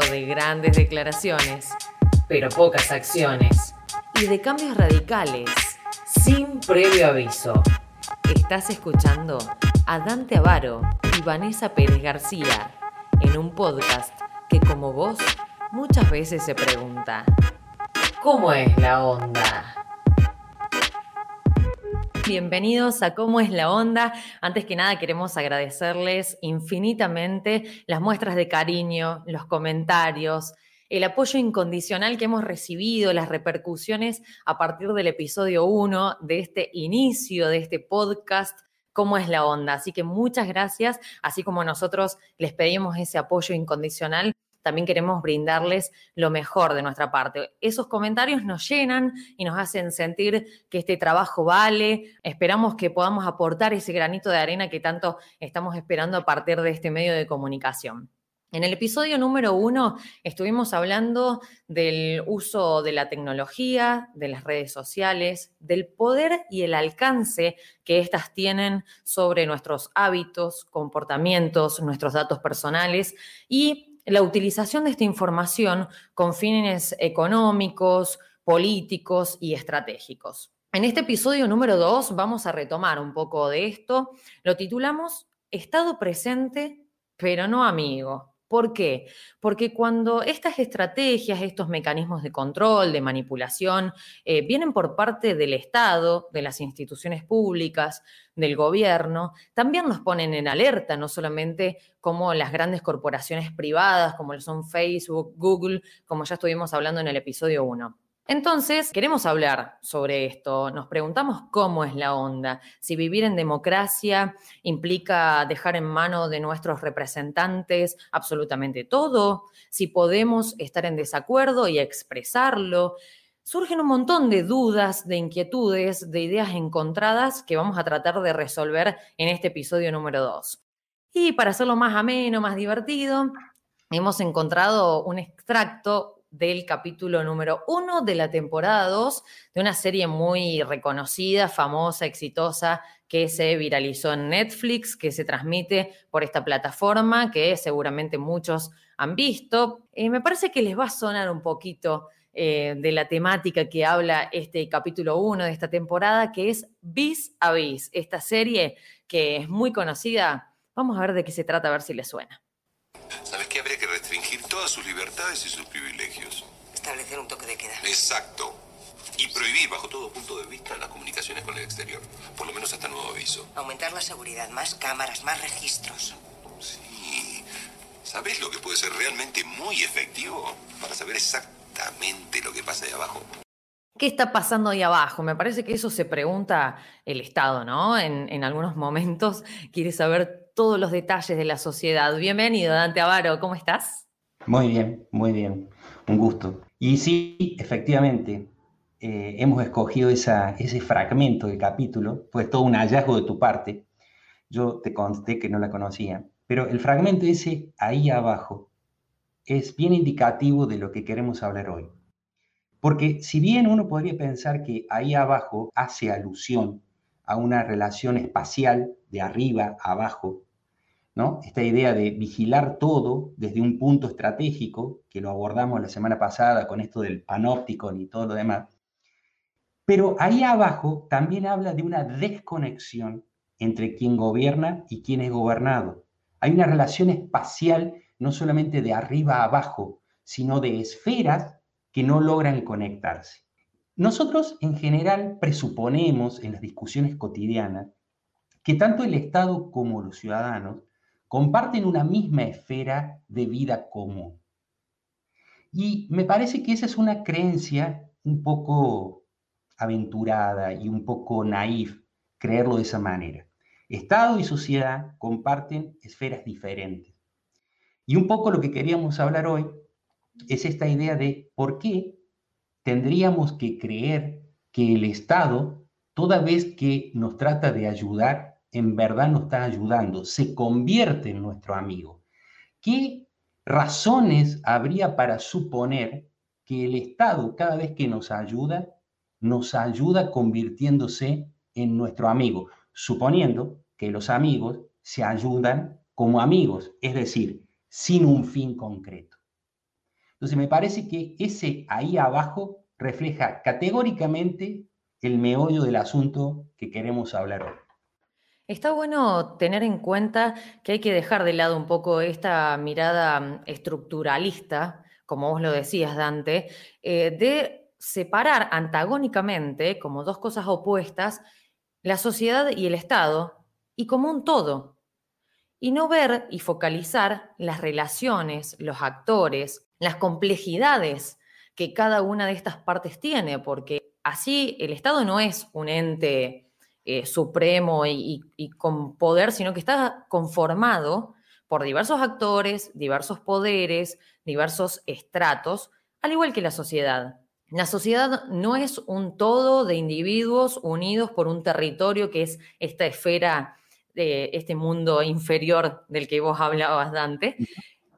de grandes declaraciones, pero pocas acciones, y de cambios radicales, sin previo aviso. Estás escuchando a Dante Avaro y Vanessa Pérez García en un podcast que como vos muchas veces se pregunta, ¿cómo es la onda? Bienvenidos a Cómo es la onda. Antes que nada queremos agradecerles infinitamente las muestras de cariño, los comentarios, el apoyo incondicional que hemos recibido, las repercusiones a partir del episodio 1 de este inicio de este podcast cómo es la onda. Así que muchas gracias, así como nosotros les pedimos ese apoyo incondicional también queremos brindarles lo mejor de nuestra parte. Esos comentarios nos llenan y nos hacen sentir que este trabajo vale. Esperamos que podamos aportar ese granito de arena que tanto estamos esperando a partir de este medio de comunicación. En el episodio número uno estuvimos hablando del uso de la tecnología, de las redes sociales, del poder y el alcance que éstas tienen sobre nuestros hábitos, comportamientos, nuestros datos personales y la utilización de esta información con fines económicos, políticos y estratégicos. En este episodio número 2 vamos a retomar un poco de esto. Lo titulamos Estado presente, pero no amigo. ¿Por qué? Porque cuando estas estrategias, estos mecanismos de control, de manipulación, eh, vienen por parte del Estado, de las instituciones públicas, del gobierno, también nos ponen en alerta, no solamente como las grandes corporaciones privadas, como son Facebook, Google, como ya estuvimos hablando en el episodio 1. Entonces, queremos hablar sobre esto. Nos preguntamos cómo es la onda. Si vivir en democracia implica dejar en mano de nuestros representantes absolutamente todo, si podemos estar en desacuerdo y expresarlo. Surgen un montón de dudas, de inquietudes, de ideas encontradas que vamos a tratar de resolver en este episodio número 2. Y para hacerlo más ameno, más divertido, hemos encontrado un extracto del capítulo número uno de la temporada 2 de una serie muy reconocida, famosa, exitosa, que se viralizó en Netflix, que se transmite por esta plataforma, que seguramente muchos han visto. Eh, me parece que les va a sonar un poquito eh, de la temática que habla este capítulo 1 de esta temporada, que es Vis a Vis, esta serie que es muy conocida. Vamos a ver de qué se trata, a ver si les suena. ¿Sabes qué? Habría que restringir todas sus libertades y sus privilegios. Establecer un toque de queda. Exacto. Y prohibir bajo todo punto de vista las comunicaciones con el exterior. Por lo menos hasta nuevo aviso. Aumentar la seguridad, más cámaras, más registros. Sí. ¿Sabes lo que puede ser realmente muy efectivo? Para saber exactamente lo que pasa ahí abajo. ¿Qué está pasando ahí abajo? Me parece que eso se pregunta el Estado, ¿no? En, en algunos momentos quiere saber todos los detalles de la sociedad. Bienvenido, Dante Avaro, ¿cómo estás? Muy bien, muy bien, un gusto. Y sí, efectivamente, eh, hemos escogido ese fragmento del capítulo, fue todo un hallazgo de tu parte. Yo te conté que no la conocía, pero el fragmento ese ahí abajo es bien indicativo de lo que queremos hablar hoy. Porque si bien uno podría pensar que ahí abajo hace alusión a una relación espacial de arriba a abajo, ¿no? Esta idea de vigilar todo desde un punto estratégico, que lo abordamos la semana pasada con esto del panóptico y todo lo demás. Pero ahí abajo también habla de una desconexión entre quien gobierna y quien es gobernado. Hay una relación espacial no solamente de arriba a abajo, sino de esferas que no logran conectarse. Nosotros en general presuponemos en las discusiones cotidianas que tanto el Estado como los ciudadanos comparten una misma esfera de vida común. Y me parece que esa es una creencia un poco aventurada y un poco naif creerlo de esa manera. Estado y sociedad comparten esferas diferentes. Y un poco lo que queríamos hablar hoy es esta idea de por qué tendríamos que creer que el Estado, toda vez que nos trata de ayudar, en verdad nos está ayudando, se convierte en nuestro amigo. ¿Qué razones habría para suponer que el Estado, cada vez que nos ayuda, nos ayuda convirtiéndose en nuestro amigo, suponiendo que los amigos se ayudan como amigos, es decir, sin un fin concreto? Entonces me parece que ese ahí abajo refleja categóricamente el meollo del asunto que queremos hablar hoy. Está bueno tener en cuenta que hay que dejar de lado un poco esta mirada mm, estructuralista, como vos lo decías, Dante, eh, de separar antagónicamente, como dos cosas opuestas, la sociedad y el Estado, y como un todo. Y no ver y focalizar las relaciones, los actores, las complejidades que cada una de estas partes tiene, porque así el Estado no es un ente eh, supremo y, con poder, sino que está conformado por diversos actores, diversos poderes, diversos estratos, al igual que la sociedad. La sociedad no es un todo de individuos unidos por un territorio que es esta esfera de este mundo inferior del que vos hablabas, Dante,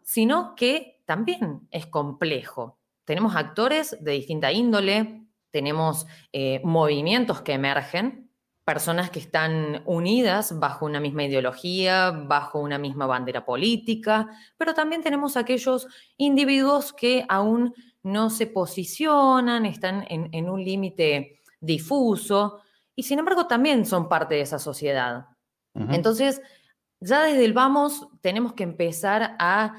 sino que también es complejo. Tenemos actores de distinta índole, tenemos eh, movimientos que emergen, personas que están unidas bajo una misma ideología, bajo una misma bandera política, pero también tenemos aquellos individuos que aún no se posicionan, están en, un límite difuso y sin embargo también son parte de esa sociedad. Entonces, ya desde el vamos tenemos que empezar a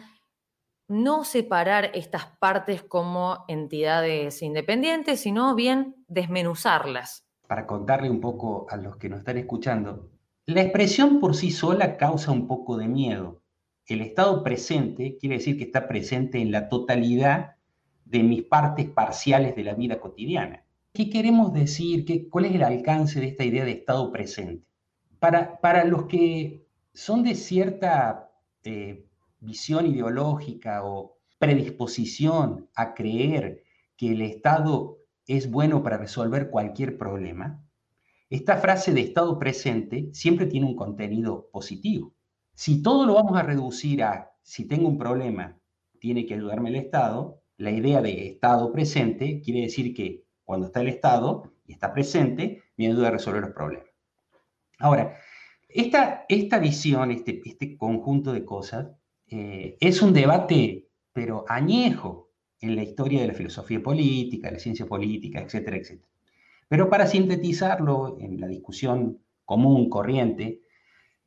no separar estas partes como entidades independientes, sino bien desmenuzarlas para contarle un poco a los que nos están escuchando, la expresión por sí sola causa un poco de miedo. El estado presente quiere decir que está presente en la totalidad de mis partes parciales de la vida cotidiana. ¿Qué queremos decir? ¿Qué, ¿Cuál es el alcance de esta idea de estado presente? Para, para los que son de cierta eh, visión ideológica o predisposición a creer que el Estado es bueno para resolver cualquier problema, esta frase de estado presente siempre tiene un contenido positivo. Si todo lo vamos a reducir a si tengo un problema, tiene que ayudarme el Estado, la idea de estado presente quiere decir que cuando está el Estado y está presente, me ayuda a resolver los problemas. Ahora, esta, esta visión, este, este conjunto de cosas, eh, es un debate, pero añejo, en la historia de la filosofía política, la ciencia política, etcétera, etcétera. Pero para sintetizarlo en la discusión común, corriente,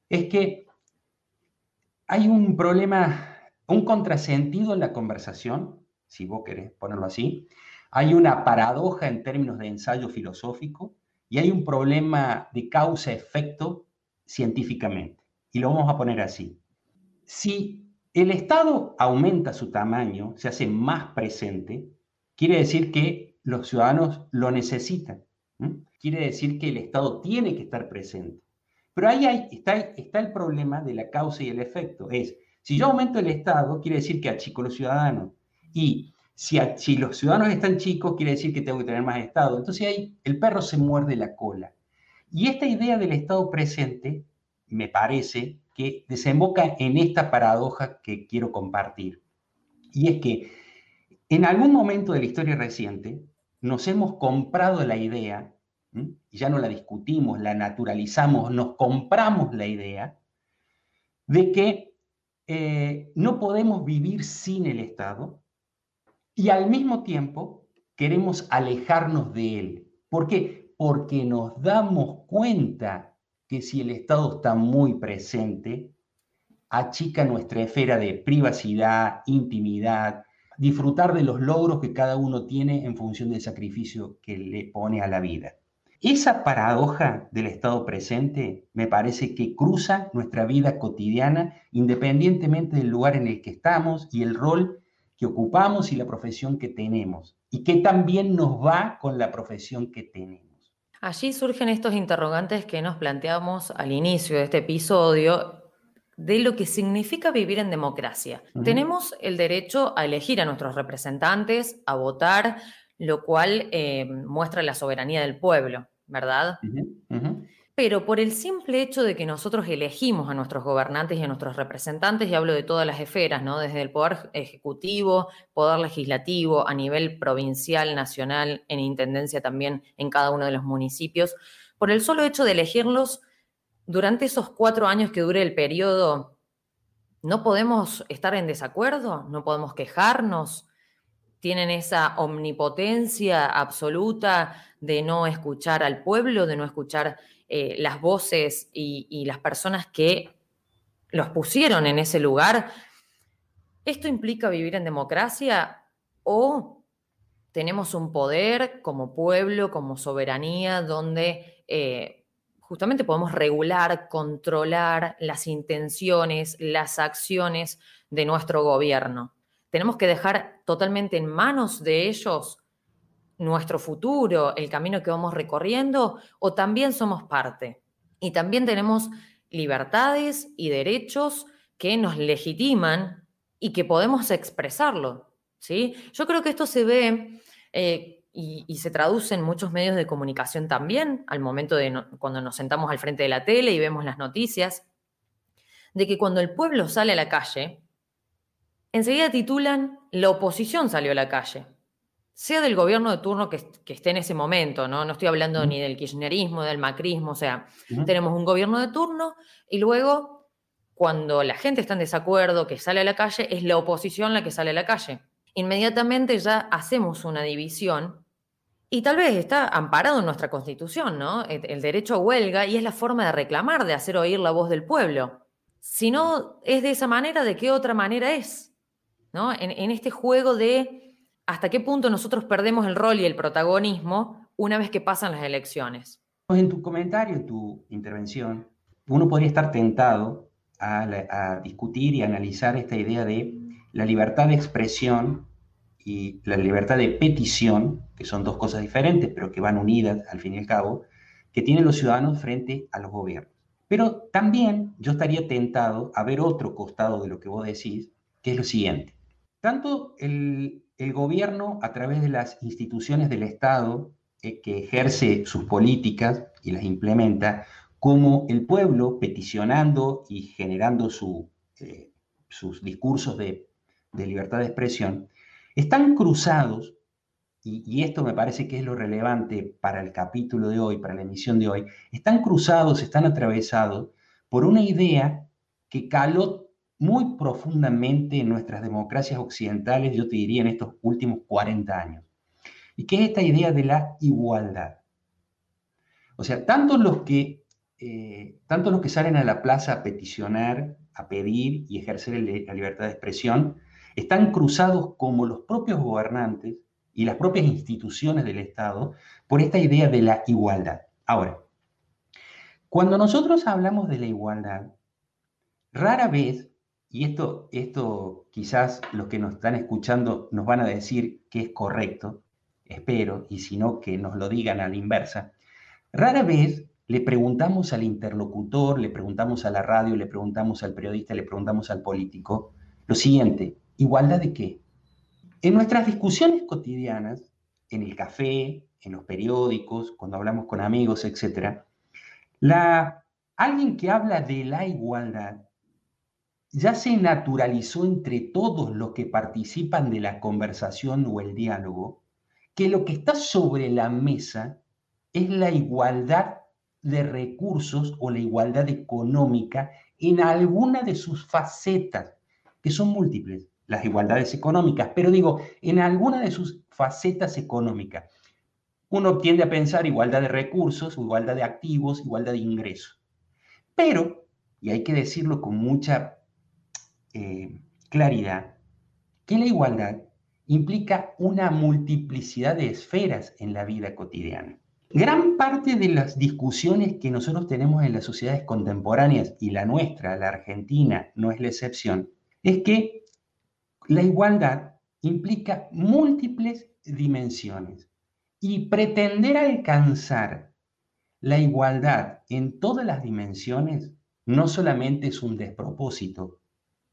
es que hay un problema, un contrasentido en la conversación, si vos querés ponerlo así, hay una paradoja en términos de ensayo filosófico y hay un problema de causa-efecto científicamente. Y lo vamos a poner así. Si el Estado aumenta su tamaño, se hace más presente, quiere decir que los ciudadanos lo necesitan. Quiere decir que el Estado tiene que estar presente. Pero ahí está, el problema de la causa y el efecto. Es, si yo aumento el Estado, quiere decir que achico los ciudadanos. Y si, si los ciudadanos están chicos, quiere decir que tengo que tener más Estado. Entonces ahí el perro se muerde la cola. Y esta idea del Estado presente, me parece, que desemboca en esta paradoja que quiero compartir. Y es que en algún momento de la historia reciente nos hemos comprado la idea, y ya no la discutimos, la naturalizamos, nos compramos la idea de que eh, no podemos vivir sin el Estado y al mismo tiempo queremos alejarnos de él. ¿Por qué? Porque nos damos cuenta que si el Estado está muy presente, achica nuestra esfera de privacidad, intimidad, disfrutar de los logros que cada uno tiene en función del sacrificio que le pone a la vida. Esa paradoja del Estado presente me parece que cruza nuestra vida cotidiana independientemente del lugar en el que estamos y el rol que ocupamos y la profesión que tenemos, y que también nos va con la profesión que tenemos. Allí surgen estos interrogantes que nos planteamos al inicio de este episodio de lo que significa vivir en democracia. Tenemos el derecho a elegir a nuestros representantes, a votar, lo cual eh, muestra la soberanía del pueblo, ¿verdad? Pero por el simple hecho de que nosotros elegimos a nuestros gobernantes y a nuestros representantes, y hablo de todas las esferas, ¿no? Desde el poder ejecutivo, poder legislativo, a nivel provincial, nacional, en intendencia también en cada uno de los municipios, por el solo hecho de elegirlos durante esos cuatro años que dure el periodo, no podemos estar en desacuerdo, no podemos quejarnos, tienen esa omnipotencia absoluta de no escuchar al pueblo, de no escuchar eh, las voces y, las personas que los pusieron en ese lugar. ¿Esto implica vivir en democracia o tenemos un poder como pueblo, como soberanía, donde eh, justamente podemos regular, controlar las intenciones, las acciones de nuestro gobierno? tenemos que dejar totalmente en manos de ellos nuestro futuro, el camino que vamos recorriendo, o también somos parte. Y también tenemos libertades y derechos que nos legitiman y que podemos expresarlo. ¿sí? Yo creo que esto se ve eh, y, se traduce en muchos medios de comunicación también, al momento de cuando nos sentamos al frente de la tele y vemos las noticias, de que cuando el pueblo sale a la calle, Enseguida titulan La oposición salió a la calle. Sea del gobierno de turno que, esté en ese momento, ¿no? No estoy hablando ni del kirchnerismo, del macrismo, o sea, tenemos un gobierno de turno y luego, cuando la gente está en desacuerdo, que sale a la calle, es la oposición la que sale a la calle. Inmediatamente ya hacemos una división y tal vez está amparado en nuestra constitución, ¿no? El derecho a huelga y es la forma de reclamar, de hacer oír la voz del pueblo. Si no es de esa manera, ¿de qué otra manera es? En, este juego de hasta qué punto nosotros perdemos el rol y el protagonismo una vez que pasan las elecciones. En tu comentario, en tu intervención, uno podría estar tentado a, discutir y analizar esta idea de la libertad de expresión y la libertad de petición, que son dos cosas diferentes, pero que van unidas al fin y al cabo, que tienen los ciudadanos frente a los gobiernos. Pero también yo estaría tentado a ver otro costado de lo que vos decís, que es lo siguiente. Tanto el, gobierno, a través de las instituciones del Estado, eh, que ejerce sus políticas y las implementa, como el pueblo peticionando y generando eh, sus discursos de, libertad de expresión, están cruzados, y, y, esto me parece que es lo relevante para el capítulo de hoy, para la emisión de hoy, están cruzados, están atravesados por una idea que caló muy profundamente en nuestras democracias occidentales, yo te diría en estos últimos 40 años, y que es esta idea de la igualdad. O sea, tanto los que, eh, los que salen a la plaza a peticionar, a pedir y ejercer la libertad de expresión, están cruzados como los propios gobernantes y las propias instituciones del Estado por esta idea de la igualdad. Ahora, cuando nosotros hablamos de la igualdad, rara vez y esto, esto quizás los que nos están escuchando nos van a decir que es correcto, espero, y si no, que nos lo digan a la inversa. Rara vez le preguntamos al interlocutor, le preguntamos a la radio, le preguntamos al periodista, le preguntamos al político lo siguiente, ¿igualdad de qué? En nuestras discusiones cotidianas, en el café, en los periódicos, cuando hablamos con amigos, etc., alguien que habla de la igualdad ya se naturalizó entre todos los que participan de la conversación o el diálogo que lo que está sobre la mesa es la igualdad de recursos o la igualdad económica en alguna de sus facetas, que son múltiples, las igualdades económicas, pero digo, en alguna de sus facetas económicas. Uno tiende a pensar igualdad de recursos, igualdad de activos, igualdad de ingresos. Pero, y hay que decirlo con mucha eh, claridad que la igualdad implica una multiplicidad de esferas en la vida cotidiana. Gran parte de las discusiones que nosotros tenemos en las sociedades contemporáneas, y la nuestra, la argentina, no es la excepción, es que la igualdad implica múltiples dimensiones y pretender alcanzar la igualdad en todas las dimensiones no solamente es un despropósito,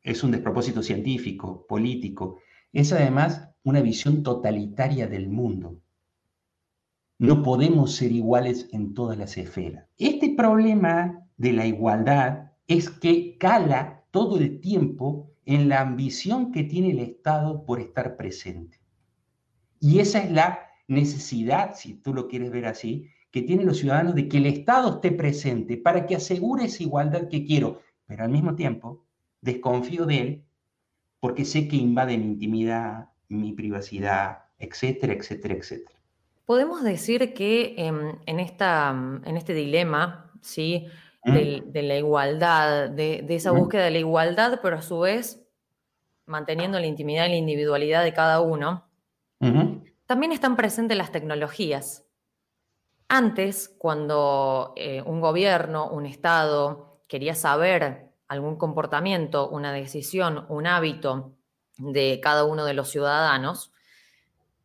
es un despropósito científico, político, es además una visión totalitaria del mundo. No podemos ser iguales en todas las esferas. Este problema de la igualdad es que cala todo el tiempo en la ambición que tiene el Estado por estar presente. Y esa es la necesidad, si tú lo quieres ver así, que tienen los ciudadanos de que el Estado esté presente para que asegure esa igualdad que quiero, pero al mismo tiempo desconfío de él porque sé que invade mi intimidad, mi privacidad, etcétera, etcétera, etcétera. Podemos decir que em, en, esta, en este dilema, ¿sí? de, la igualdad, de, esa búsqueda de la igualdad, pero a su vez manteniendo la intimidad y la individualidad de cada uno, también están presentes las tecnologías. Antes, cuando eh, un gobierno, un Estado quería saber algún comportamiento, una decisión, un hábito de cada uno de los ciudadanos,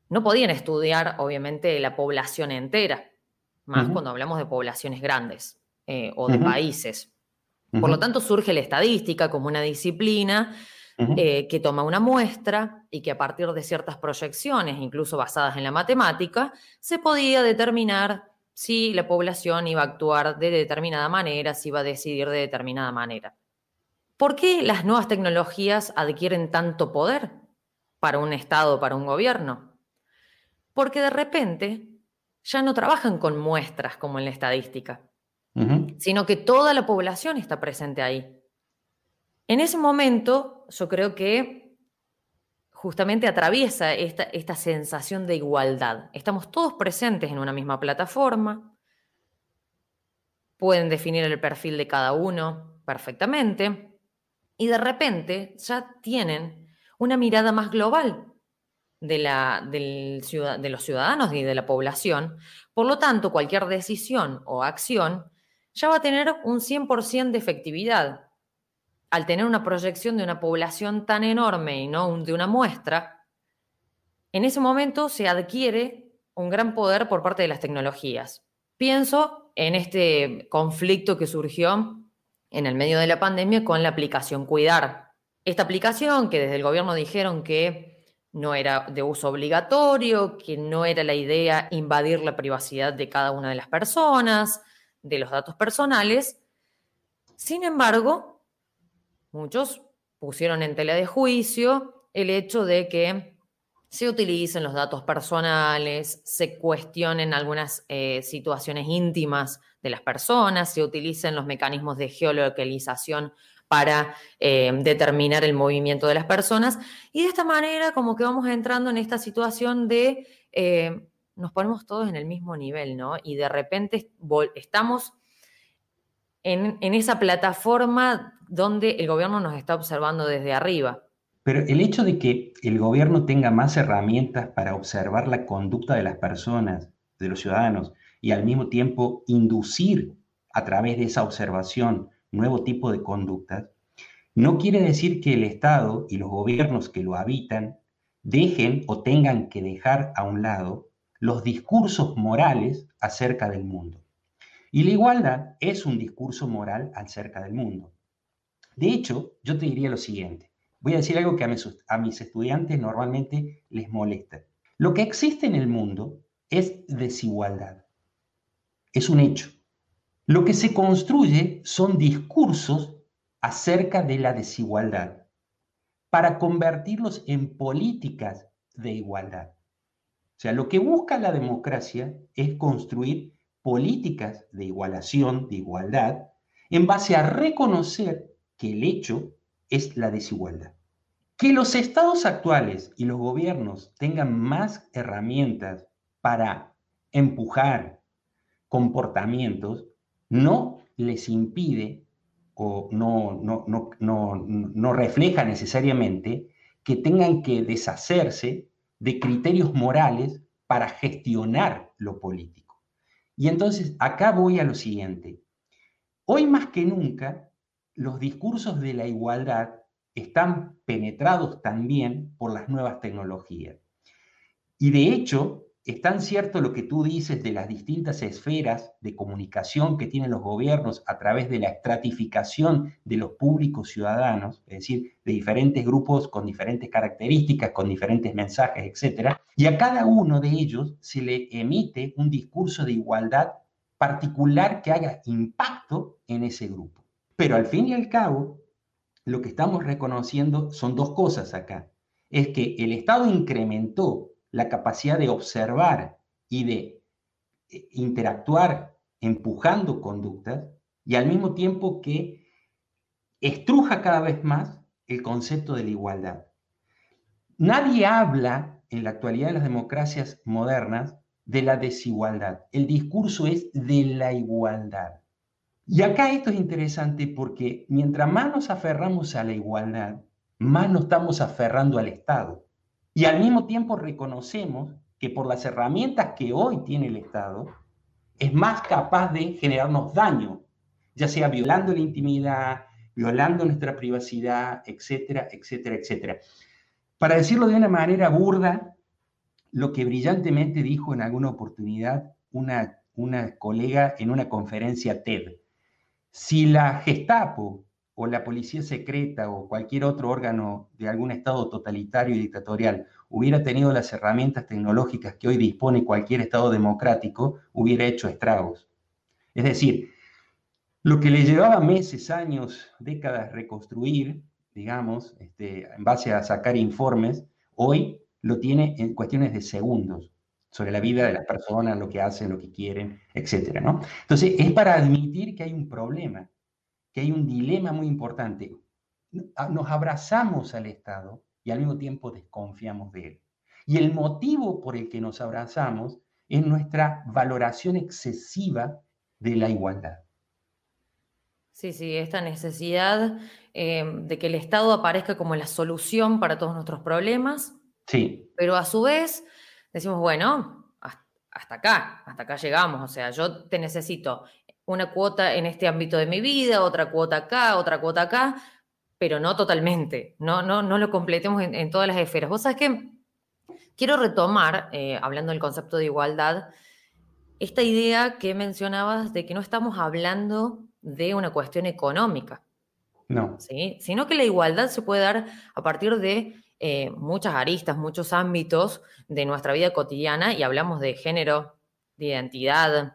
no podían estudiar, obviamente, la población entera, más cuando hablamos de poblaciones grandes. Eh, o de países. Por lo tanto, surge la estadística como una disciplina eh, que toma una muestra y que a partir de ciertas proyecciones, incluso basadas en la matemática, se podía determinar si la población iba a actuar de determinada manera, si iba a decidir de determinada manera. ¿Por qué las nuevas tecnologías adquieren tanto poder para un Estado, para un gobierno? Porque de repente ya no trabajan con muestras como en la estadística sino que toda la población está presente ahí. En ese momento, yo creo que justamente atraviesa esta, esta sensación de igualdad. Estamos todos presentes en una misma plataforma, pueden definir el perfil de cada uno perfectamente, y de repente ya tienen una mirada más global de, la, del, de los ciudadanos y de la población. Por lo tanto, cualquier decisión o acción ya va a tener un 100% de efectividad. Al tener una proyección de una población tan enorme y no de una muestra, en ese momento se adquiere un gran poder por parte de las tecnologías. Pienso en este conflicto que surgió en el medio de la pandemia con la aplicación Cuidar. Esta aplicación que desde el gobierno dijeron que no era de uso obligatorio, que no era la idea invadir la privacidad de cada una de las personas, de los datos personales. Sin embargo, muchos pusieron en tela de juicio el hecho de que se utilicen los datos personales, se cuestionen algunas eh, situaciones íntimas de las personas, se utilicen los mecanismos de geolocalización para eh, determinar el movimiento de las personas. Y de esta manera como que vamos entrando en esta situación de eh, nos ponemos todos en el mismo nivel, ¿no? Y de repente estamos en, esa plataforma donde el gobierno nos está observando desde arriba. Pero el hecho de que el gobierno tenga más herramientas para observar la conducta de las personas, de los ciudadanos, y al mismo tiempo inducir a través de esa observación nuevo tipo de conductas, no quiere decir que el Estado y los gobiernos que lo habitan dejen o tengan que dejar a un lado los discursos morales acerca del mundo. Y la igualdad es un discurso moral acerca del mundo. De hecho, yo te diría lo siguiente. Voy a decir algo que a mis, a mis estudiantes normalmente les molesta. Lo que existe en el mundo es desigualdad. Es un hecho. Lo que se construye son discursos acerca de la desigualdad para convertirlos en políticas de igualdad. O sea, lo que busca la democracia es construir políticas de igualación, de igualdad, en base a reconocer que el hecho es la desigualdad. Que los estados actuales y los gobiernos tengan más herramientas para empujar comportamientos no les impide o no, no, no, no, refleja necesariamente que tengan que deshacerse de criterios morales para gestionar lo político. Y entonces acá voy a lo siguiente. Hoy más que nunca, los discursos de la igualdad están penetrados también por las nuevas tecnologías. Y de hecho, es tan cierto lo que tú dices de las distintas esferas de comunicación que tienen los gobiernos a través de la estratificación de los públicos ciudadanos, es decir, de diferentes grupos con diferentes características, con diferentes mensajes, etc. Y a cada uno de ellos se le emite un discurso de igualdad particular que haga impacto en ese grupo. Pero al fin y al cabo, lo que estamos reconociendo son dos cosas acá. Es que el Estado incrementó la capacidad de observar y de eh, interactuar empujando conductas y al mismo tiempo que estruja cada vez más el concepto de la igualdad. nadie habla en la actualidad de las democracias modernas de la desigualdad. El discurso es de la igualdad. Y acá esto es interesante porque mientras más nos aferramos a la igualdad, más nos estamos aferrando al Estado. Y al mismo tiempo reconocemos que por las herramientas que hoy tiene el Estado, es más capaz de generarnos daño, ya sea violando la intimidad, violando nuestra privacidad, etcétera, etcétera, etcétera. Para decirlo de una manera burda, lo que brillantemente dijo en alguna oportunidad una, una colega en una conferencia TED. Si la Gestapo o la policía secreta o cualquier otro órgano de algún estado totalitario y dictatorial hubiera tenido las herramientas tecnológicas que hoy dispone cualquier estado democrático, hubiera hecho estragos. Es decir, lo que le llevaba meses, años, décadas reconstruir, digamos, este, en base a sacar informes, hoy lo tiene en cuestiones de segundos sobre la vida de las personas, lo que hacen, lo que quieren, etc. ¿no? Entonces, es para admitir que hay un problema, que hay un dilema muy importante. Nos abrazamos al Estado y al mismo tiempo desconfiamos de él. Y el motivo por el que nos abrazamos es nuestra valoración excesiva de la igualdad. Sí, sí, esta necesidad eh, de que el Estado aparezca como la solución para todos nuestros problemas. Sí. Pero a su vez decimos, bueno, hasta acá, hasta acá llegamos. O sea, yo te necesito una cuota en este ámbito de mi vida, otra cuota acá, otra cuota acá, pero no totalmente, no, no, no lo completemos en, todas las esferas. Vos sabés que quiero retomar, eh, hablando del concepto de igualdad, esta idea que mencionabas de que no estamos hablando de una cuestión económica. No. ¿sí? Sino que la igualdad se puede dar a partir de eh, muchas aristas, muchos ámbitos de nuestra vida cotidiana y hablamos de género, de identidad,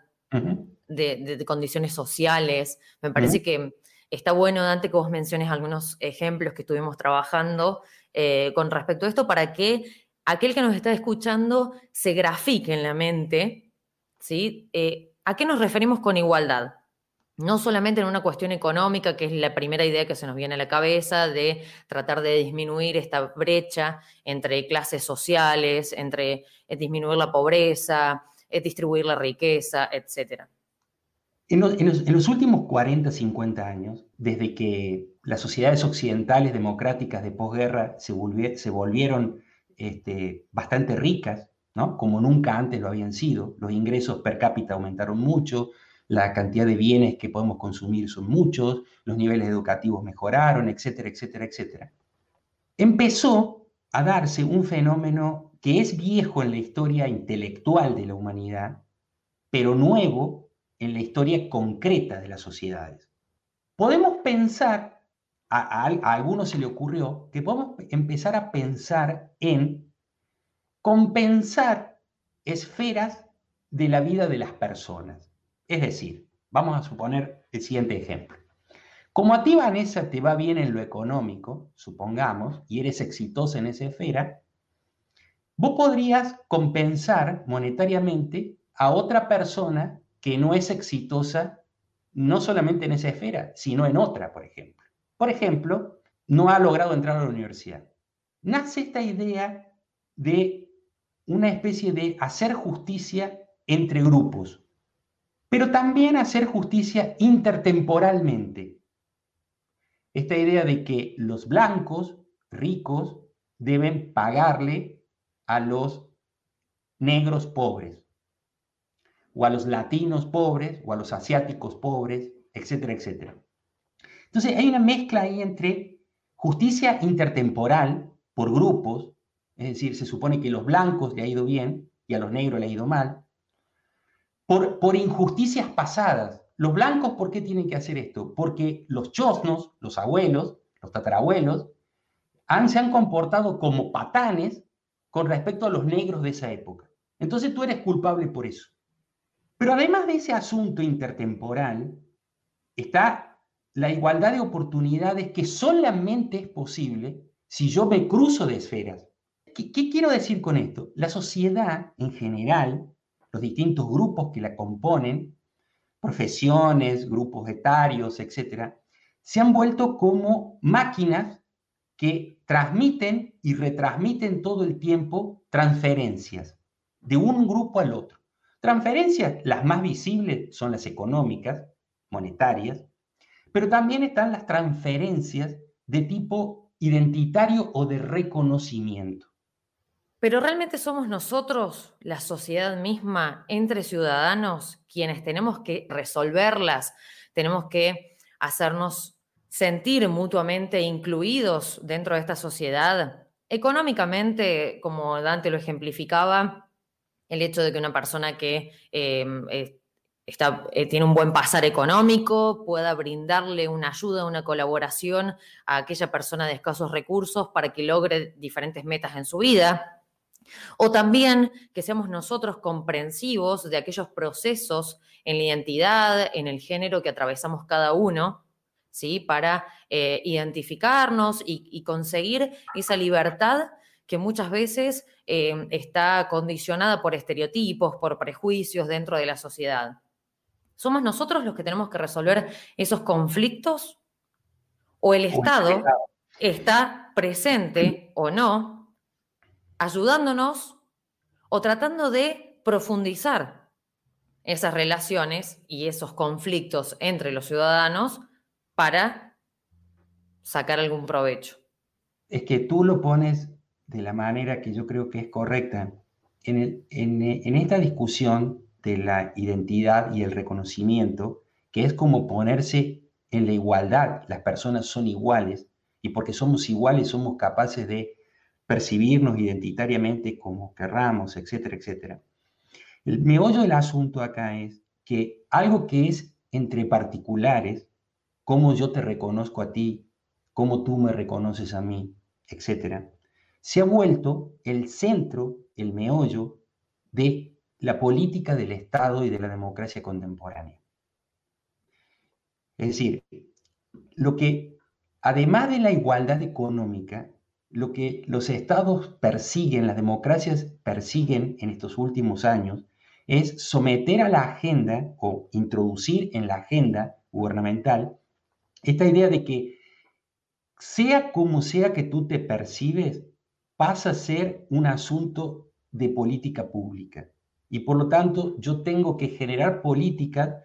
de, condiciones sociales. Me parece que está bueno, Dante, que vos menciones algunos ejemplos que estuvimos trabajando eh, con respecto a esto para que aquel que nos está escuchando se grafique en la mente, ¿sí? Eh, ¿A qué nos referimos con igualdad? no solamente en una cuestión económica, que es la primera idea que se nos viene a la cabeza, de tratar de disminuir esta brecha entre clases sociales, entre eh, disminuir la pobreza, distribuir la riqueza, etc. En los, últimos 40, 50 años, desde que las sociedades occidentales democráticas de posguerra se, volvieron este, bastante ricas, ¿no? como nunca antes lo habían sido, los ingresos per cápita aumentaron mucho, la cantidad de bienes que podemos consumir son muchos, los niveles educativos mejoraron, etcétera, etcétera, etcétera. Empezó a darse un fenómeno que es viejo en la historia intelectual de la humanidad, pero nuevo en la historia concreta de las sociedades. Podemos pensar, a, a algunos se le ocurrió, que podemos empezar a pensar en compensar esferas de la vida de las personas. Es decir, vamos a suponer el siguiente ejemplo. Como a ti, Vanessa, te va bien en lo económico, supongamos, y eres exitosa en esa esfera, vos podrías compensar monetariamente a otra persona que no es exitosa no solamente en esa esfera, sino en otra, por ejemplo. Por ejemplo, no ha logrado entrar a la universidad. Nace esta idea de una especie de hacer justicia entre grupos pero también hacer justicia intertemporalmente. Esta idea de que los blancos ricos deben pagarle a los negros pobres, o a los latinos pobres, o a los asiáticos pobres, etcétera, etcétera. Entonces hay una mezcla ahí entre justicia intertemporal por grupos, es decir, se supone que a los blancos le ha ido bien y a los negros le ha ido mal, por, injusticias pasadas. Los blancos, ¿por qué tienen que hacer esto? Porque los chosnos, los abuelos, los tatarabuelos, han, se han comportado como patanes con respecto a los negros de esa época. Entonces tú eres culpable por eso. Pero además de ese asunto intertemporal, está la igualdad de oportunidades que solamente es posible si yo me cruzo de esferas. qué quiero decir con esto? La sociedad en general los distintos grupos que la componen, profesiones, grupos etarios, etcétera, se han vuelto como máquinas que transmiten y retransmiten todo el tiempo transferencias de un grupo al otro. Transferencias, las más visibles son las económicas, monetarias, pero también están las transferencias de tipo identitario o de reconocimiento. Pero realmente somos nosotros, la sociedad misma, entre ciudadanos, quienes tenemos que resolverlas, tenemos que hacernos sentir mutuamente incluidos dentro de esta sociedad. Económicamente, como Dante lo ejemplificaba, el hecho de que una persona que em, está, eh, tiene un buen pasar económico pueda brindarle una ayuda, una colaboración a aquella persona de escasos recursos para que logre diferentes metas en su vida. O también que seamos nosotros comprensivos de aquellos procesos en la identidad, en el género que atravesamos cada uno, ¿sí? Para eh, identificarnos y, conseguir esa libertad que muchas veces eh, está condicionada por estereotipos, por prejuicios dentro de la sociedad. ¿Somos nosotros los que tenemos que resolver esos conflictos? ¿O el Estado está presente o no ayudándonos o tratando de profundizar esas relaciones y esos conflictos entre los ciudadanos para sacar algún provecho. Es que tú lo pones de la manera que yo creo que es correcta. En, en esta discusión de la identidad y el reconocimiento, que es como ponerse en la igualdad, las personas son iguales, y porque somos iguales somos capaces de percibirnos identitariamente como querramos, etcétera, etcétera. El meollo del asunto acá es que algo que es entre particulares, cómo yo te reconozco a ti, cómo tú me reconoces a mí, etcétera, se ha vuelto el centro, el meollo de la política del Estado y de la democracia contemporánea. Es decir, lo que, además de la igualdad económica, lo que los estados persiguen, las democracias persiguen en estos últimos años, es someter a la agenda o introducir en la agenda gubernamental esta idea de que sea como sea que tú te percibes, pasa a ser un asunto de política pública. Y por lo tanto, yo tengo que generar políticas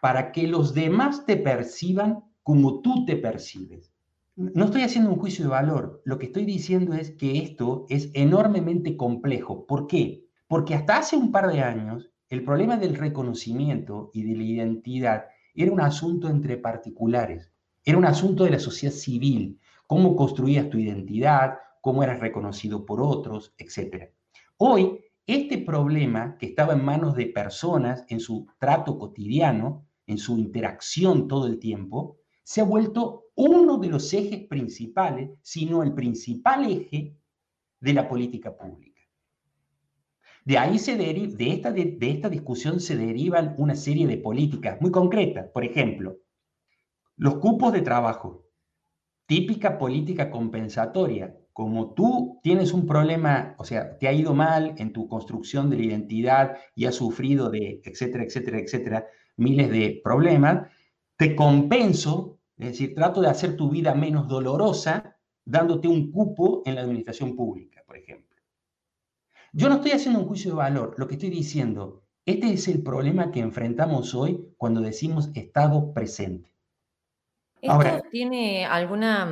para que los demás te perciban como tú te percibes no estoy haciendo un juicio de valor, lo que estoy diciendo es que esto es enormemente complejo. ¿Por qué? Porque hasta hace un par de años el problema del reconocimiento y de la identidad era un asunto entre particulares, era un asunto de la sociedad civil, cómo construías tu identidad, cómo eras reconocido por otros, etc. Hoy, este problema que estaba en manos de personas en su trato cotidiano, en su interacción todo el tiempo, se ha vuelto uno de los ejes principales, sino el principal eje de la política pública. De ahí se de, esta, de esta discusión se derivan una serie de políticas muy concretas. Por ejemplo, los cupos de trabajo, típica política compensatoria. Como tú tienes un problema, o sea, te ha ido mal en tu construcción de la identidad y has sufrido de, etcétera, etcétera, etcétera, miles de problemas, te compenso es decir, trato de hacer tu vida menos dolorosa dándote un cupo en la administración pública, por ejemplo. Yo no estoy haciendo un juicio de valor, lo que estoy diciendo, este es el problema que enfrentamos hoy cuando decimos Estado presente. ¿Esto tiene alguna...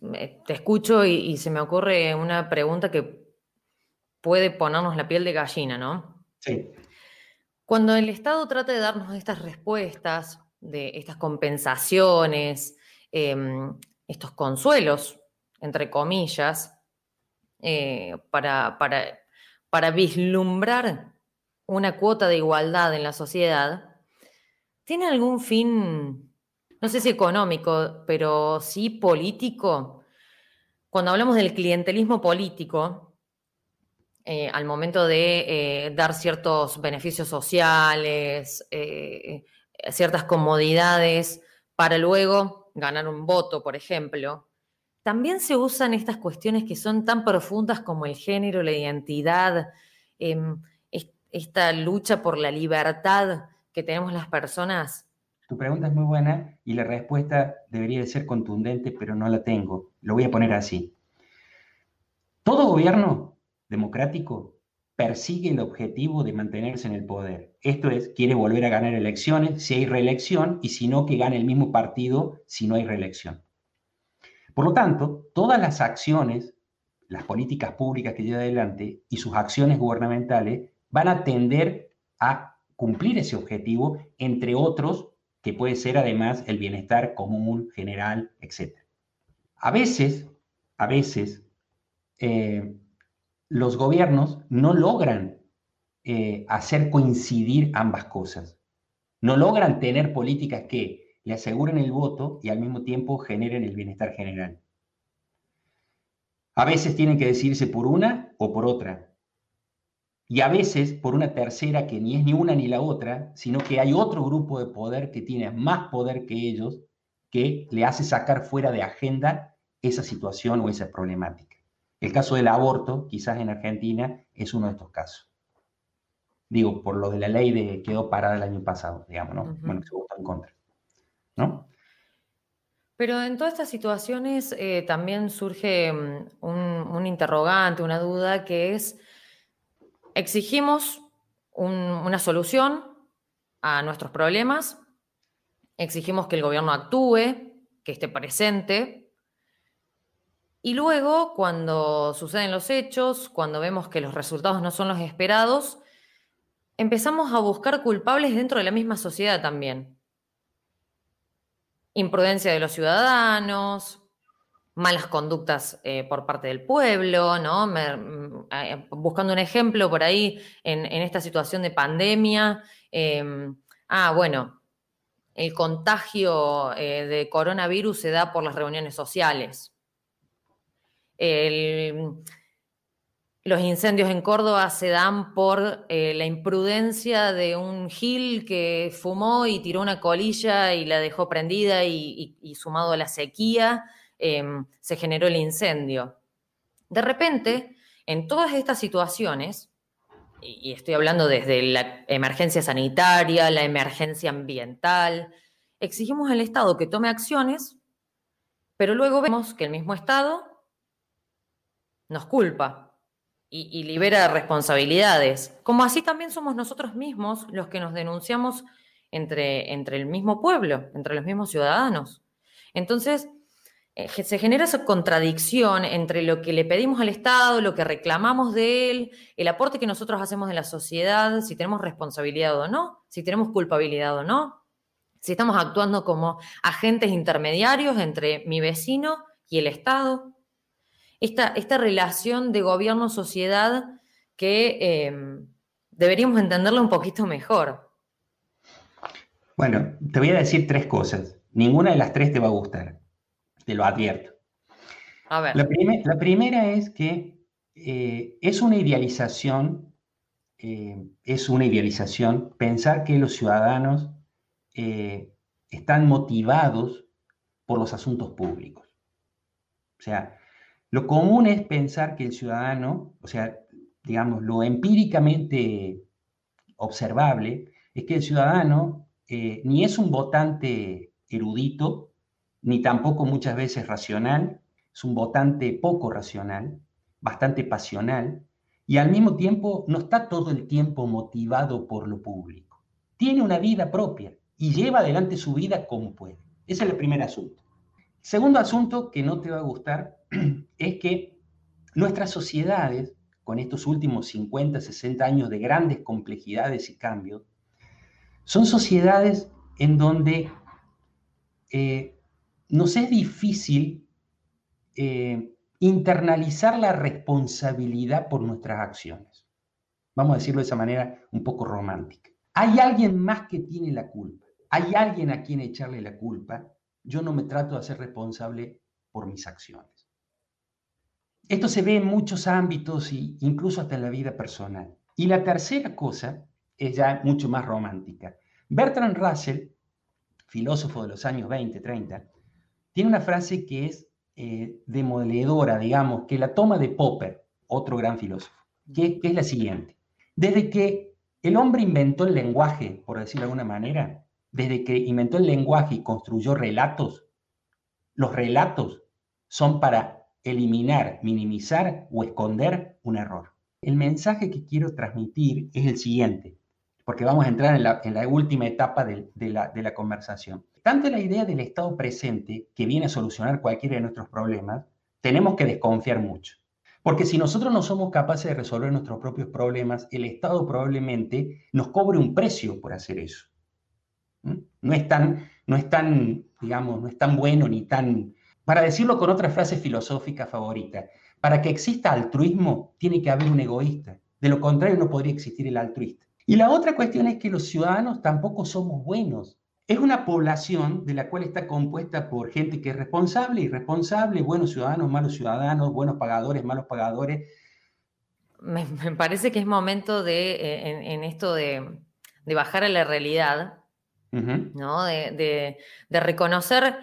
Mm, te escucho y, y se me ocurre una pregunta que puede ponernos la piel de gallina, ¿no? Sí. Cuando el Estado trata de darnos estas respuestas, de estas compensaciones, em, estos consuelos, entre comillas, eh, para, para, vislumbrar una cuota de igualdad en la sociedad, ¿tiene algún fin, no sé si económico, pero sí político? Cuando hablamos del clientelismo político, eh, al momento de eh, dar ciertos beneficios sociales, ciertas comodidades para luego ganar un voto, por ejemplo, también se usan estas cuestiones que son tan profundas como el género, la identidad, em, esta lucha por la libertad que tenemos las personas Tu pregunta es muy buena y la respuesta debería de ser contundente, pero no la tengo. Lo voy a poner así. Todo gobierno democrático persigue el objetivo de mantenerse en el poder. Esto es, quiere volver a ganar elecciones si hay reelección y si no, que gane el mismo partido si no hay reelección. Por lo tanto, todas las acciones, las políticas públicas que lleva adelante y sus acciones gubernamentales van a tender a cumplir ese objetivo, entre otros, que puede ser además el bienestar común, general, etc. A veces, a veces, eh, los gobiernos no logran eh, hacer coincidir ambas cosas. No logran tener políticas que le aseguren el voto y al mismo tiempo generen el bienestar general. A veces tienen que decidirse por una o por otra. Y a veces por una tercera que ni es ni una ni la otra, sino que hay otro grupo de poder que tiene más poder que ellos, que le hace sacar fuera de agenda esa situación o esa problemática. El caso del aborto, quizás en Argentina, es uno de estos casos. Digo, por lo de la ley de quedó parada el año pasado, digamos, ¿no? Bueno, se votó en contra, ¿no? Pero en todas estas situaciones eh, también surge mm, un, interrogante, una duda, que es, exigimos una solución a nuestros problemas, exigimos que el gobierno actúe, que esté presente, y luego, cuando suceden los hechos, cuando vemos que los resultados no son los esperados, empezamos a buscar culpables dentro de la misma sociedad también. Imprudencia de los ciudadanos, malas conductas eh, por parte del pueblo, ¿no? Mm, eh, buscando un ejemplo por ahí en, esta situación de pandemia. Em, ah, bueno, el contagio eh, de coronavirus se da por las reuniones sociales los incendios en Córdoba se dan por la imprudencia de un gil que fumó y tiró una colilla y la dejó prendida y, sumado a la sequía, em, se generó el incendio. De repente, en todas estas situaciones, y estoy hablando desde la emergencia sanitaria, la emergencia ambiental, exigimos al Estado que tome acciones, pero luego vemos que el mismo Estado nos culpa y, libera responsabilidades. Como así también somos nosotros mismos los que nos denunciamos entre, entre el mismo pueblo, entre los mismos ciudadanos. Entonces, eh, se genera esa contradicción entre lo que le pedimos al Estado, lo que reclamamos de él, el aporte que nosotros hacemos en la sociedad, si tenemos responsabilidad o no, si tenemos culpabilidad o no, si estamos actuando como agentes intermediarios entre mi vecino y el Estado esta, relación de gobierno-sociedad que em, deberíamos entenderla un poquito mejor. Bueno, te voy a decir tres cosas. Ninguna de las tres te va a gustar. Te lo advierto. A ver. La, primera es que eh, es una idealización, eh, es una idealización pensar que los ciudadanos eh, están motivados por los asuntos públicos. O sea, lo común es pensar que el ciudadano, o sea, digamos, lo empíricamente observable, es que el ciudadano ni es un votante erudito, ni tampoco muchas veces racional, es un votante poco racional, bastante pasional, y al mismo tiempo no está todo el tiempo motivado por lo público. Tiene una vida propia y lleva adelante su vida como puede. Ese es el primer asunto. Segundo asunto que no te va a gustar es que nuestras sociedades, con estos últimos 50, 60 años de grandes complejidades y cambios, son sociedades en donde eh, nos es difícil eh, internalizar la responsabilidad por nuestras acciones. Vamos a decirlo de esa manera un poco romántica. Hay alguien más que tiene la culpa. Hay alguien a quien echarle la culpa. Yo no me trato de hacer responsable por mis acciones. Esto se ve en muchos ámbitos, incluso hasta en la vida personal. Y la tercera cosa es ya mucho más romántica. Bertrand Russell, filósofo de los años 20, 30, tiene una frase que es eh, demoledora, digamos, que la toma de Popper, otro gran filósofo, que, que es la siguiente. Desde que el hombre inventó el lenguaje, por decirlo de alguna manera, desde que inventó el lenguaje y construyó relatos, los relatos son para eliminar, minimizar o esconder un error. El mensaje que quiero transmitir es el siguiente, porque vamos a entrar en la, última etapa de, la, de la conversación. Tanto la idea del Estado presente, que viene a solucionar cualquiera de nuestros problemas, tenemos que desconfiar mucho. Porque si nosotros no somos capaces de resolver nuestros propios problemas, el Estado probablemente nos cobre un precio por hacer eso. ¿Mm? No es tan, no es tan, digamos, no es tan bueno ni tan... Para decirlo con otra frase filosófica favorita, para que exista altruismo tiene que haber un egoísta. De lo contrario no podría existir el altruista. Y la otra cuestión es que los ciudadanos tampoco somos buenos. Es una población de la cual está compuesta por gente que es responsable, irresponsable, buenos ciudadanos, malos ciudadanos, buenos pagadores, malos pagadores. Me, parece que es momento de, eh, en, esto de, bajar a la realidad, ¿no? De, reconocer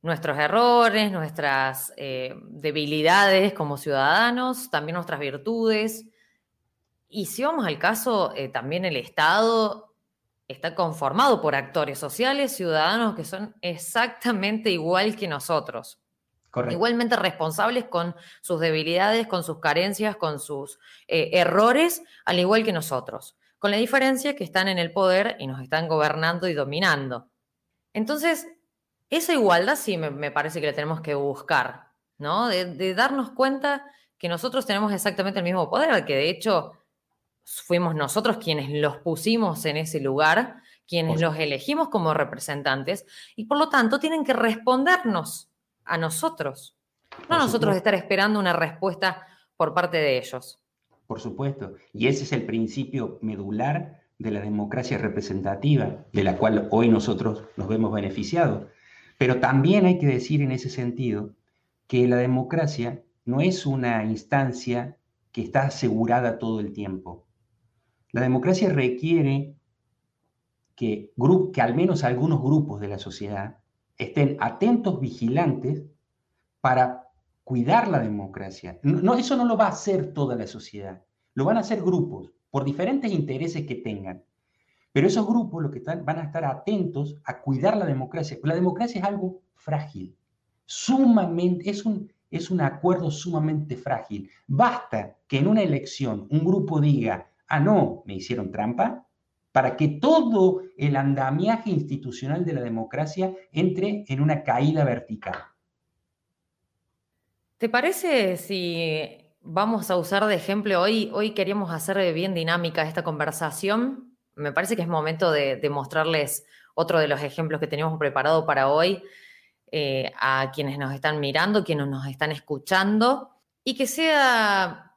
nuestros errores, nuestras eh, debilidades como ciudadanos, también nuestras virtudes. Y si vamos al caso, eh, también el Estado está conformado por actores sociales, ciudadanos que son exactamente igual que nosotros. Igualmente responsables con sus debilidades, con sus carencias, con sus eh, errores, al igual que nosotros. Con la diferencia que están en el poder y nos están gobernando y dominando. Entonces, esa igualdad sí me, parece que la tenemos que buscar, ¿no? De, de darnos cuenta que nosotros tenemos exactamente el mismo poder, que de hecho fuimos nosotros quienes los pusimos en ese lugar, quienes los elegimos como representantes, y por lo tanto tienen que respondernos a nosotros, no a nosotros estar esperando una respuesta por parte de ellos. Por supuesto, y ese es el principio medular de la democracia representativa, de la cual hoy nosotros nos vemos beneficiados. Pero también hay que decir en ese sentido que la democracia no es una instancia que está asegurada todo el tiempo. La democracia requiere que, al menos algunos grupos de la sociedad estén atentos, vigilantes, para cuidar la democracia. No, eso no lo va a hacer toda la sociedad, lo van a hacer grupos, por diferentes intereses que tengan. Pero esos grupos lo que van a estar atentos a cuidar la democracia. La democracia es algo frágil, sumamente, es un, es un acuerdo sumamente frágil. Basta que en una elección un grupo diga, ah, no, me hicieron trampa, para que todo el andamiaje institucional de la democracia entre en una caída vertical. ¿Te parece si vamos a usar de ejemplo hoy? Hoy queríamos hacer bien dinámica esta conversación. Me parece que es momento de, mostrarles otro de los ejemplos que teníamos preparado para hoy eh, a quienes nos están mirando, quienes nos están escuchando, y que sea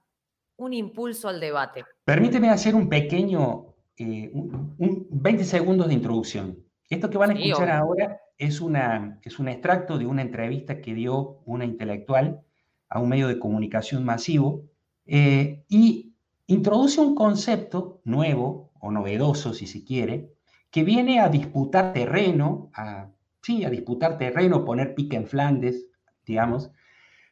un impulso al debate. Permíteme hacer un pequeño, eh, un, 20 segundos de introducción. Esto que van a escuchar ahora es, una, es un extracto de una entrevista que dio una intelectual a un medio de comunicación masivo eh, y introduce un concepto nuevo o novedoso, si se quiere, que viene a disputar terreno, a, sí, a disputar terreno, poner pique en Flandes, digamos,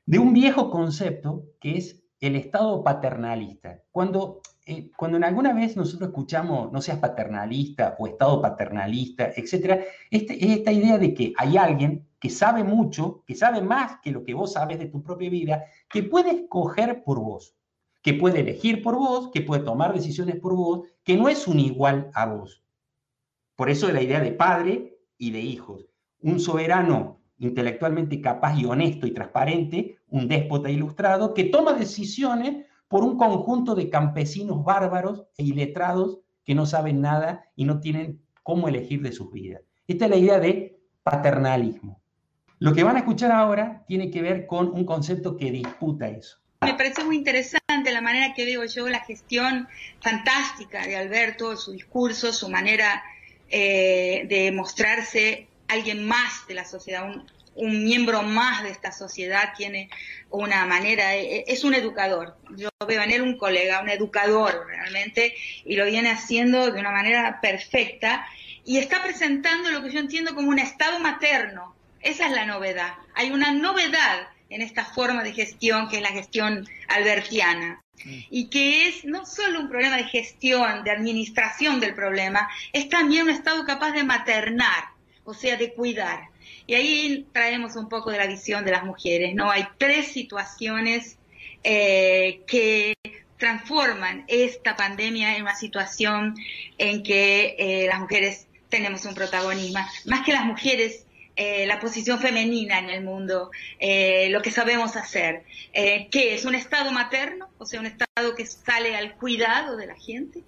de un viejo concepto que es el Estado paternalista. Cuando eh, cuando en alguna vez nosotros escuchamos no seas paternalista o Estado paternalista, etc., este, es esta idea de que hay alguien que sabe mucho, que sabe más que lo que vos sabes de tu propia vida, que puede escoger por vos, que puede elegir por vos, que puede tomar decisiones por vos, que no es un igual a vos. Por eso la idea de padre y de hijos. Un soberano intelectualmente capaz y honesto y transparente, un déspota ilustrado, que toma decisiones por un conjunto de campesinos bárbaros e iletrados que no saben nada y no tienen cómo elegir de sus vidas. Esta es la idea de paternalismo. Lo que van a escuchar ahora tiene que ver con un concepto que disputa eso. Me parece muy interesante la manera que veo yo la gestión fantástica de Alberto, su discurso, su manera eh, de mostrarse alguien más de la sociedad, un, un miembro más de esta sociedad, tiene una manera, e, e, es un educador. Yo veo en él un colega, un educador realmente, y lo viene haciendo de una manera perfecta y está presentando lo que yo entiendo como un estado materno. Esa es la novedad. Hay una novedad en esta forma de gestión que es la gestión albertiana. Mm. Y que es no solo un problema de gestión, de administración del problema, es también un Estado capaz de maternar, o sea, de cuidar. Y ahí traemos un poco de la visión de las mujeres, ¿no? Hay tres situaciones eh, que transforman esta pandemia en una situación en que eh, las mujeres tenemos un protagonismo. Más que las mujeres, eh, la posición femenina en el mundo, lo que sabemos hacer, que es un estado materno, o sea, un estado que sale al cuidado de la gente.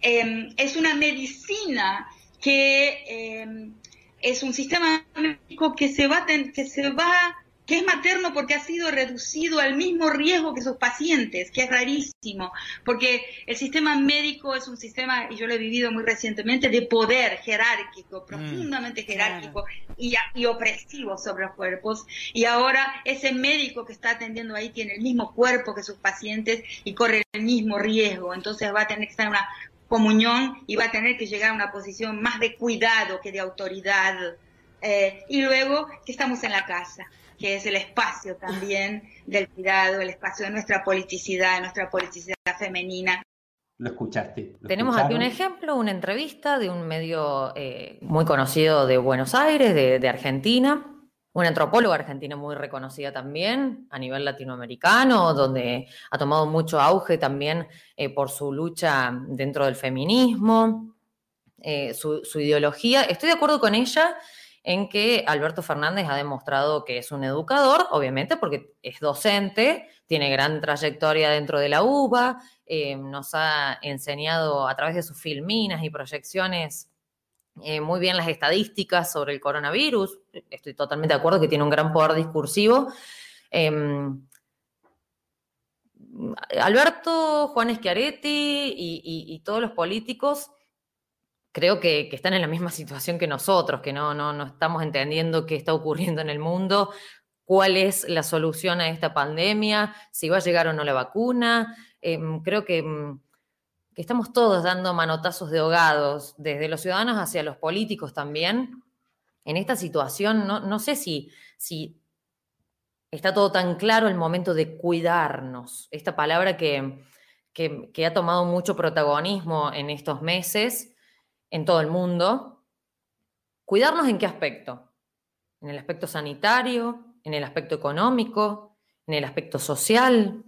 Em, es una medicina que em, es un sistema médico que se va, que se va que es materno porque ha sido reducido al mismo riesgo que sus pacientes, que es rarísimo, porque el sistema médico es un sistema, y yo lo he vivido muy recientemente, de poder jerárquico, mm, profundamente jerárquico y, y, opresivo sobre los cuerpos, y ahora ese médico que está atendiendo ahí tiene el mismo cuerpo que sus pacientes y corre el mismo riesgo, entonces va a tener que estar en una comunión y va a tener que llegar a una posición más de cuidado que de autoridad. Eh, y luego que estamos en la casa que es el espacio también del cuidado, el espacio de nuestra politicidad, nuestra politicidad femenina. Lo escuchaste. Tenemos aquí un ejemplo, una entrevista de un medio eh, muy conocido de Buenos Aires, de, Argentina, una antropóloga argentina muy reconocida también a nivel latinoamericano, donde ha tomado mucho auge también eh, por su lucha dentro del feminismo, eh, su, ideología. Estoy de acuerdo con ella en que Alberto Fernández ha demostrado que es un educador, obviamente porque es docente, tiene gran trayectoria dentro de la UBA, eh, nos ha enseñado a través de sus filminas y proyecciones eh, muy bien las estadísticas sobre el coronavirus. Estoy totalmente de acuerdo que tiene un gran poder discursivo. Em, Alberto, Juan Schiaretti y todos los políticos creo que, están en la misma situación que nosotros, que no, no, no estamos entendiendo qué está ocurriendo en el mundo, cuál es la solución a esta pandemia, si va a llegar o no la vacuna. Em, creo que, mm, que, estamos todos dando manotazos de ahogados, desde los ciudadanos hacia los políticos también. En esta situación, no, no sé si, si está todo tan claro el momento de cuidarnos, esta palabra que, que, que ha tomado mucho protagonismo en estos meses en todo el mundo. ¿Cuidarnos en qué aspecto? En el aspecto sanitario, en el aspecto económico, en el aspecto social.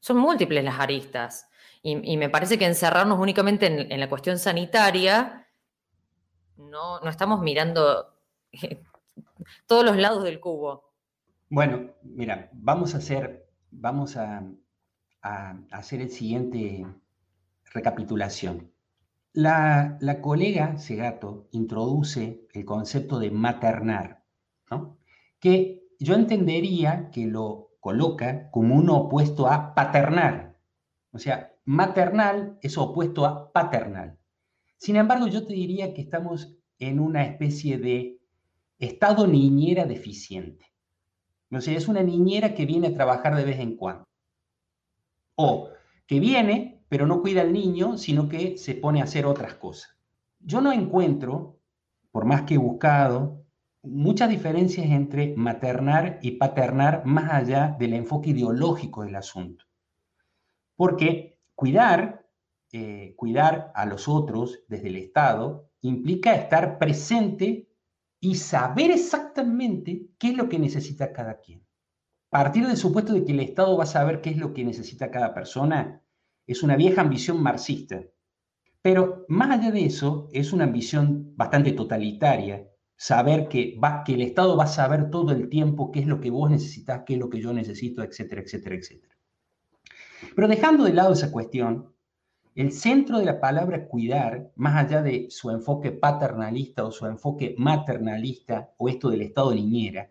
Son múltiples las aristas. Y, me parece que encerrarnos únicamente en, la cuestión sanitaria, no, no estamos mirando todos los lados del cubo. Bueno, mira, vamos a hacer, vamos a, hacer el siguiente recapitulación. La, colega Segato introduce el concepto de maternar, que yo entendería que lo coloca como uno opuesto a paternar. O sea, maternal es opuesto a paternal. Sin embargo, yo te diría que estamos en una especie de estado niñera deficiente. Es una niñera que viene a trabajar de vez en cuando. O que viene, pero no cuida al niño, sino que se pone a hacer otras cosas. Yo no encuentro, por más que he buscado, muchas diferencias entre maternar y paternar más allá del enfoque ideológico del asunto. Porque cuidar, eh, cuidar a los otros desde el Estado implica estar presente y saber exactamente qué es lo que necesita cada quien. Partir del supuesto de que el Estado va a saber qué es lo que necesita cada persona es una vieja ambición marxista. Pero más allá de eso, es una ambición bastante totalitaria, saber que, que el Estado va a saber todo el tiempo qué es lo que vos necesitas, qué es lo que yo necesito, etcétera, etcétera, etcétera. Pero dejando de lado esa cuestión, el centro de la palabra cuidar, más allá de su enfoque paternalista o su enfoque maternalista o esto del Estado niñera,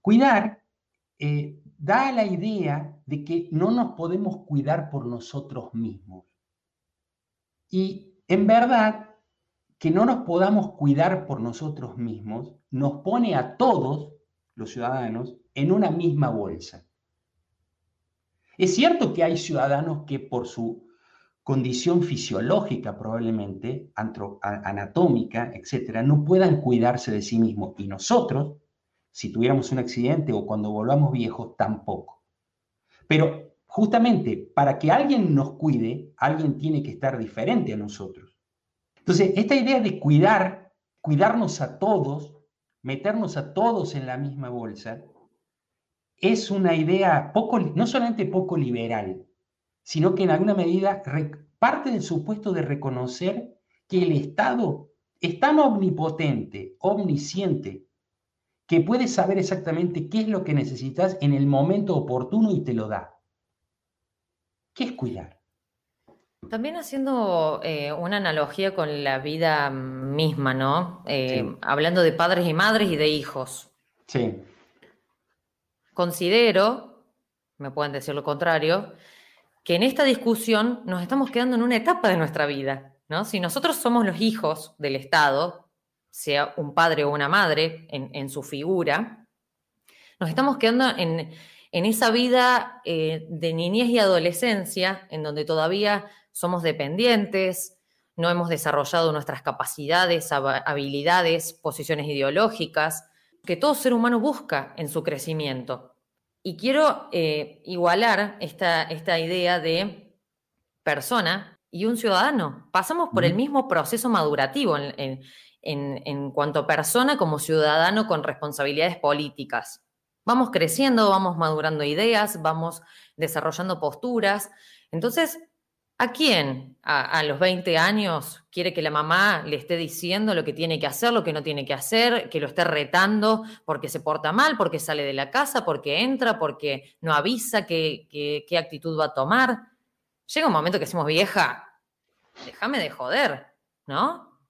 cuidar eh, da la idea de que no nos podemos cuidar por nosotros mismos. Y en verdad, que no nos podamos cuidar por nosotros mismos nos pone a todos los ciudadanos en una misma bolsa. Es cierto que hay ciudadanos que por su condición fisiológica probablemente, anatómica, etcétera, no puedan cuidarse de sí mismos. Y nosotros si tuviéramos un accidente o cuando volvamos viejos, tampoco. Pero justamente para que alguien nos cuide, alguien tiene que estar diferente a nosotros. Entonces, esta idea de cuidar, cuidarnos a todos, meternos a todos en la misma bolsa, es una idea poco, no solamente poco liberal, sino que en alguna medida parte del supuesto de reconocer que el Estado es tan omnipotente, omnisciente, que puede saber exactamente qué es lo que necesitas en el momento oportuno y te lo da. ¿Qué es cuidar? También haciendo eh, una analogía con la vida misma, ¿no? Eh, hablando de padres y madres y de hijos. Sí. Considero, me pueden decir lo contrario, que en esta discusión nos estamos quedando en una etapa de nuestra vida, ¿no? Si nosotros somos los hijos del Estado, sea un padre o una madre en, su figura, nos estamos quedando en, esa vida eh, de niñez y adolescencia, en donde todavía somos dependientes, no hemos desarrollado nuestras capacidades, habilidades, posiciones ideológicas, que todo ser humano busca en su crecimiento. Y quiero eh, igualar esta, esta idea de persona y un ciudadano. Pasamos por el mismo proceso madurativo en, en, cuanto a persona como ciudadano con responsabilidades políticas. Vamos creciendo, vamos madurando ideas, vamos desarrollando posturas. Entonces, ¿A quién a, los 20 años quiere que la mamá le esté diciendo lo que tiene que hacer, lo que no tiene que hacer, que lo esté retando porque se porta mal, porque sale de la casa, porque entra, porque no avisa qué, qué, actitud va a tomar? Llega un momento que decimos, vieja, déjame de joder, ¿no?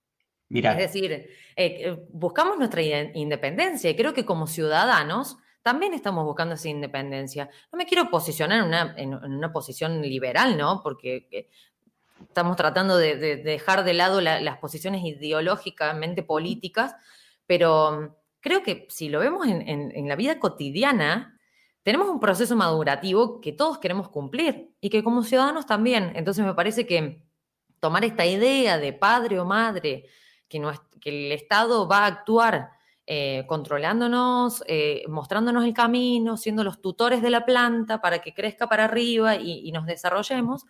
Mira. Es decir, eh, eh, buscamos nuestra independencia y creo que como ciudadanos también estamos buscando esa independencia. No me quiero posicionar en una, posición liberal, ¿no? Porque eh, estamos tratando de, dejar de lado las posiciones ideológicamente políticas, pero creo que si lo vemos en, la vida cotidiana, tenemos un proceso madurativo que todos queremos cumplir y que como ciudadanos también. Entonces me parece que tomar esta idea de padre o madre, que, que el Estado va a actuar eh, controlándonos, eh, mostrándonos el camino, siendo los tutores de la planta para que crezca para arriba y, nos desarrollemos,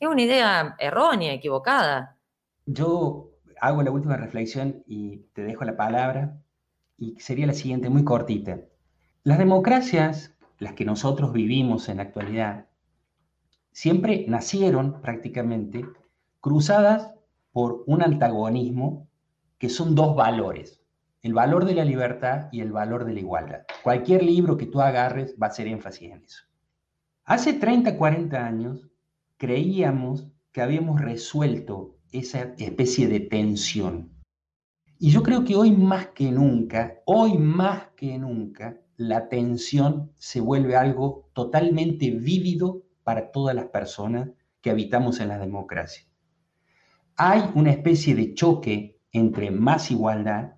es una idea errónea, equivocada. Yo hago la última reflexión y te dejo la palabra, y sería la siguiente, muy cortita. Las democracias, las que nosotros vivimos en la actualidad, siempre nacieron prácticamente cruzadas por un antagonismo que son dos valores el valor de la libertad y el valor de la igualdad. Cualquier libro que tú agarres va a hacer énfasis en eso. Hace 30, 40 años creíamos que habíamos resuelto esa especie de tensión. Y yo creo que hoy más que nunca, hoy más que nunca, la tensión se vuelve algo totalmente vívido para todas las personas que habitamos en la democracia. Hay una especie de choque entre más igualdad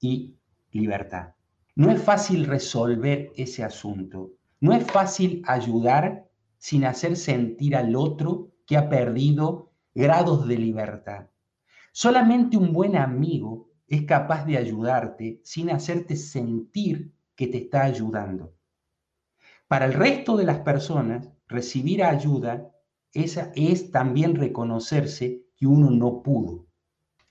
y libertad. No es fácil resolver ese asunto. No es fácil ayudar sin hacer sentir al otro que ha perdido grados de libertad. Solamente un buen amigo es capaz de ayudarte sin hacerte sentir que te está ayudando. Para el resto de las personas, recibir ayuda esa es también reconocerse que uno no pudo.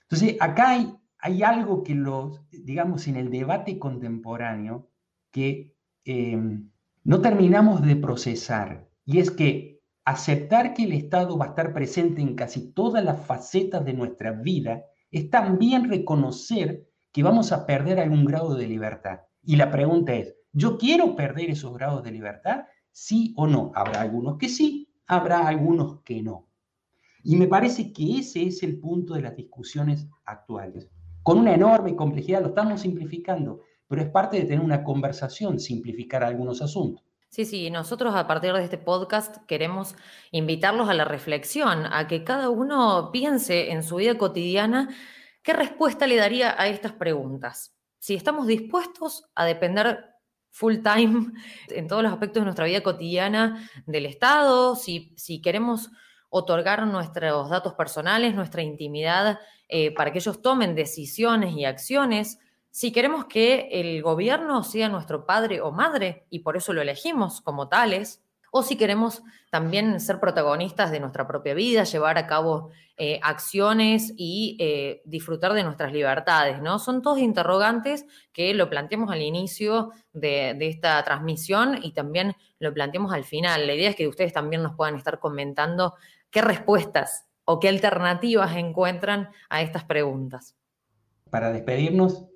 Entonces, acá hay hay algo que los, digamos, en el debate contemporáneo que em, no terminamos de procesar, y es que aceptar que el Estado va a estar presente en casi todas las facetas de nuestra vida es también reconocer que vamos a perder algún grado de libertad. Y la pregunta es, ¿yo quiero perder esos grados de libertad? ¿Sí o no? Habrá algunos que sí, habrá algunos que no. Y me parece que ese es el punto de las discusiones actuales con una enorme complejidad, lo estamos simplificando, pero es parte de tener una conversación, simplificar algunos asuntos. Sí, sí, nosotros a partir de este podcast queremos invitarlos a la reflexión, a que cada uno piense en su vida cotidiana qué respuesta le daría a estas preguntas. Si estamos dispuestos a depender full time en todos los aspectos de nuestra vida cotidiana del Estado, si, si queremos otorgar nuestros datos personales, nuestra intimidad, eh, para que ellos tomen decisiones y acciones si queremos que el gobierno sea nuestro padre o madre y por eso lo elegimos como tales, o si queremos también ser protagonistas de nuestra propia vida, llevar a cabo eh, acciones y eh, disfrutar de nuestras libertades, ¿no? Son todos interrogantes que lo planteamos al inicio de, de, esta transmisión y también lo planteamos al final. La idea es que ustedes también nos puedan estar comentando qué respuestas o qué alternativas encuentran a estas preguntas. Para despedirnos,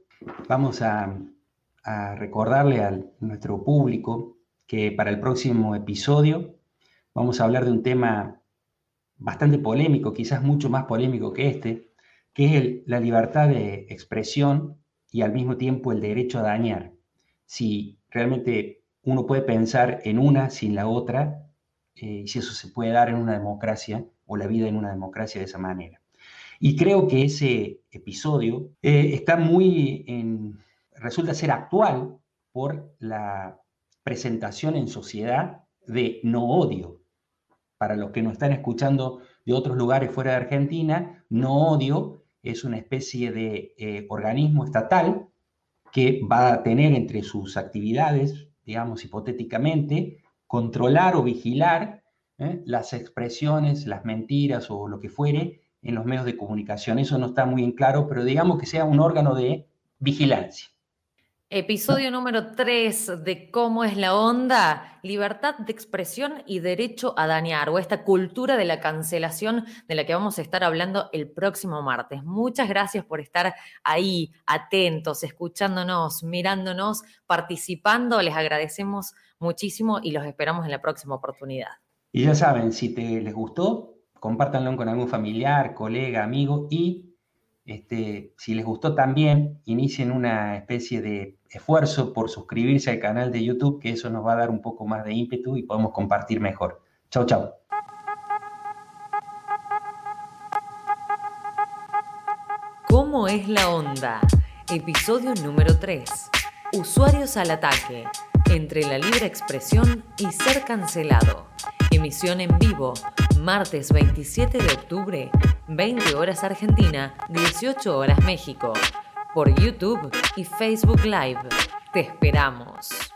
vamos a, recordarle a nuestro público que para el próximo episodio vamos a hablar de un tema bastante polémico, quizás mucho más polémico que este, que es la libertad de expresión y al mismo tiempo el derecho a dañar. Si realmente uno puede pensar en una sin la otra, eh, si eso se puede dar en una democracia o la vida en una democracia de esa manera. Y creo que ese episodio eh, está muy en, resulta ser actual por la presentación en sociedad de no odio. Para los que nos están escuchando de otros lugares fuera de Argentina, no odio es una especie de eh, organismo estatal que va a tener entre sus actividades, digamos hipotéticamente, controlar o vigilar ¿eh? las expresiones, las mentiras o lo que fuere en los medios de comunicación. Eso no está muy en claro, pero digamos que sea un órgano de vigilancia. Episodio número 3 de cómo es la onda, libertad de expresión y derecho a dañar, o esta cultura de la cancelación de la que vamos a estar hablando el próximo martes. Muchas gracias por estar ahí, atentos, escuchándonos, mirándonos, participando. Les agradecemos muchísimo y los esperamos en la próxima oportunidad. Y ya saben, si te les gustó, compártanlo con algún familiar, colega, amigo y este, si les gustó también, inicien una especie de esfuerzo por suscribirse al canal de YouTube, que eso nos va a dar un poco más de ímpetu y podemos compartir mejor. Chau, chau. ¿Cómo es la onda? Episodio número 3. Usuarios al ataque. Entre la libre expresión y ser cancelado. Emisión en vivo martes 27 de octubre, 20 horas Argentina, 18 horas México, por YouTube y Facebook Live. Te esperamos.